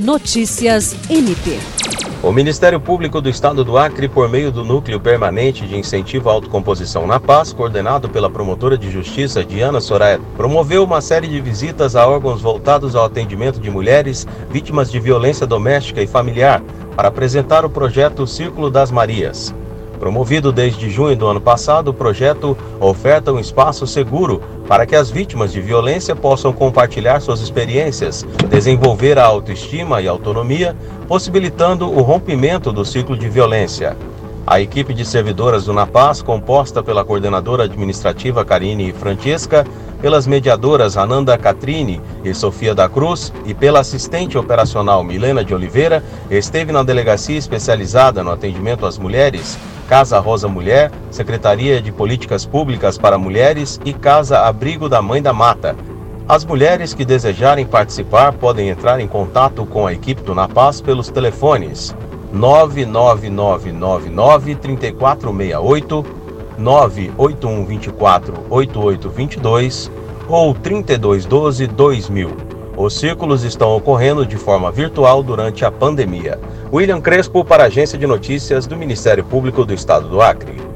Notícias MP. O Ministério Público do Estado do Acre, por meio do Núcleo Permanente de Incentivo à Autocomposição na Paz, coordenado pela promotora de justiça Diana Soraya, promoveu uma série de visitas a órgãos voltados ao atendimento de mulheres vítimas de violência doméstica e familiar, para apresentar o projeto Círculo das Marias. Promovido desde junho do ano passado, o projeto oferta um espaço seguro para que as vítimas de violência possam compartilhar suas experiências, desenvolver a autoestima e autonomia, possibilitando o rompimento do ciclo de violência. A equipe de servidoras do Napaz, composta pela coordenadora administrativa Karine Francesca, pelas mediadoras Ananda Catrini e Sofia da Cruz e pela assistente operacional Milena de Oliveira, esteve na delegacia especializada no atendimento às mulheres Casa Rosa Mulher, Secretaria de Políticas Públicas para Mulheres e Casa Abrigo da Mãe da Mata. As mulheres que desejarem participar podem entrar em contato com a equipe do Napaz pelos telefones 99999 3468, 98124 8822 ou 3212 2000. Os círculos estão ocorrendo de forma virtual durante a pandemia. William Crespo para a Agência de Notícias do Ministério Público do Estado do Acre.